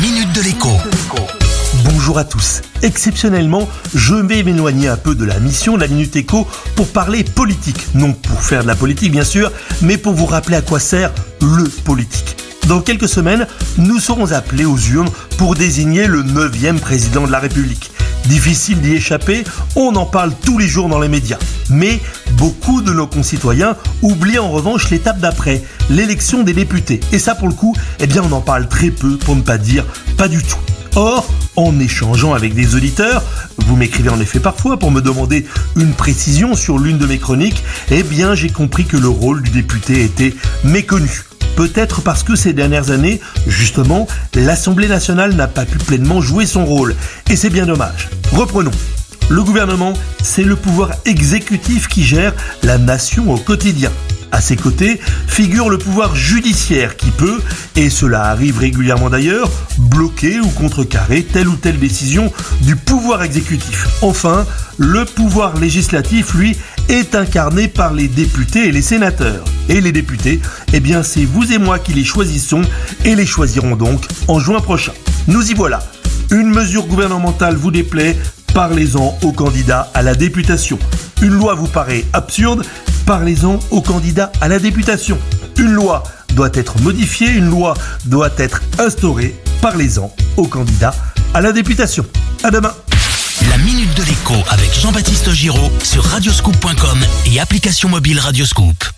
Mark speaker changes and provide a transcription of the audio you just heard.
Speaker 1: minute de l'écho.
Speaker 2: Bonjour à tous. Exceptionnellement, je vais m'éloigner un peu de la mission de la Minute Éco pour parler politique. Non pour faire de la politique bien sûr, mais pour vous rappeler à quoi sert le politique. Dans quelques semaines, nous serons appelés aux urnes pour désigner le neuvième président de la République. Difficile d'y échapper, on en parle tous les jours dans les médias. Mais beaucoup de nos concitoyens oublient en revanche l'étape d'après, l'élection des députés. Et ça pour le coup, eh bien on en parle très peu pour ne pas dire pas du tout. Or, en échangeant avec des auditeurs, vous m'écrivez en effet parfois pour me demander une précision sur l'une de mes chroniques, eh bien j'ai compris que le rôle du député était méconnu. Peut-être parce que ces dernières années, justement, l'Assemblée nationale n'a pas pu pleinement jouer son rôle. Et c'est bien dommage. Reprenons. Le gouvernement, c'est le pouvoir exécutif qui gère la nation au quotidien. À ses côtés figure le pouvoir judiciaire qui peut, et cela arrive régulièrement d'ailleurs, bloquer ou contrecarrer telle ou telle décision du pouvoir exécutif. Enfin, le pouvoir législatif, lui, est incarné par les députés et les sénateurs. Et les députés, eh bien c'est vous et moi qui les choisissons et les choisirons donc en juin prochain. Nous y voilà. Une mesure gouvernementale vous déplaît, parlez-en aux candidats à la députation. Une loi vous paraît absurde, parlez-en aux candidats à la députation. Une loi doit être modifiée, une loi doit être instaurée, parlez-en aux candidats à la députation. À demain.
Speaker 1: La minute de l'écho avec Jean-Baptiste Giraud sur radioscoop.com et application mobile Radioscoop.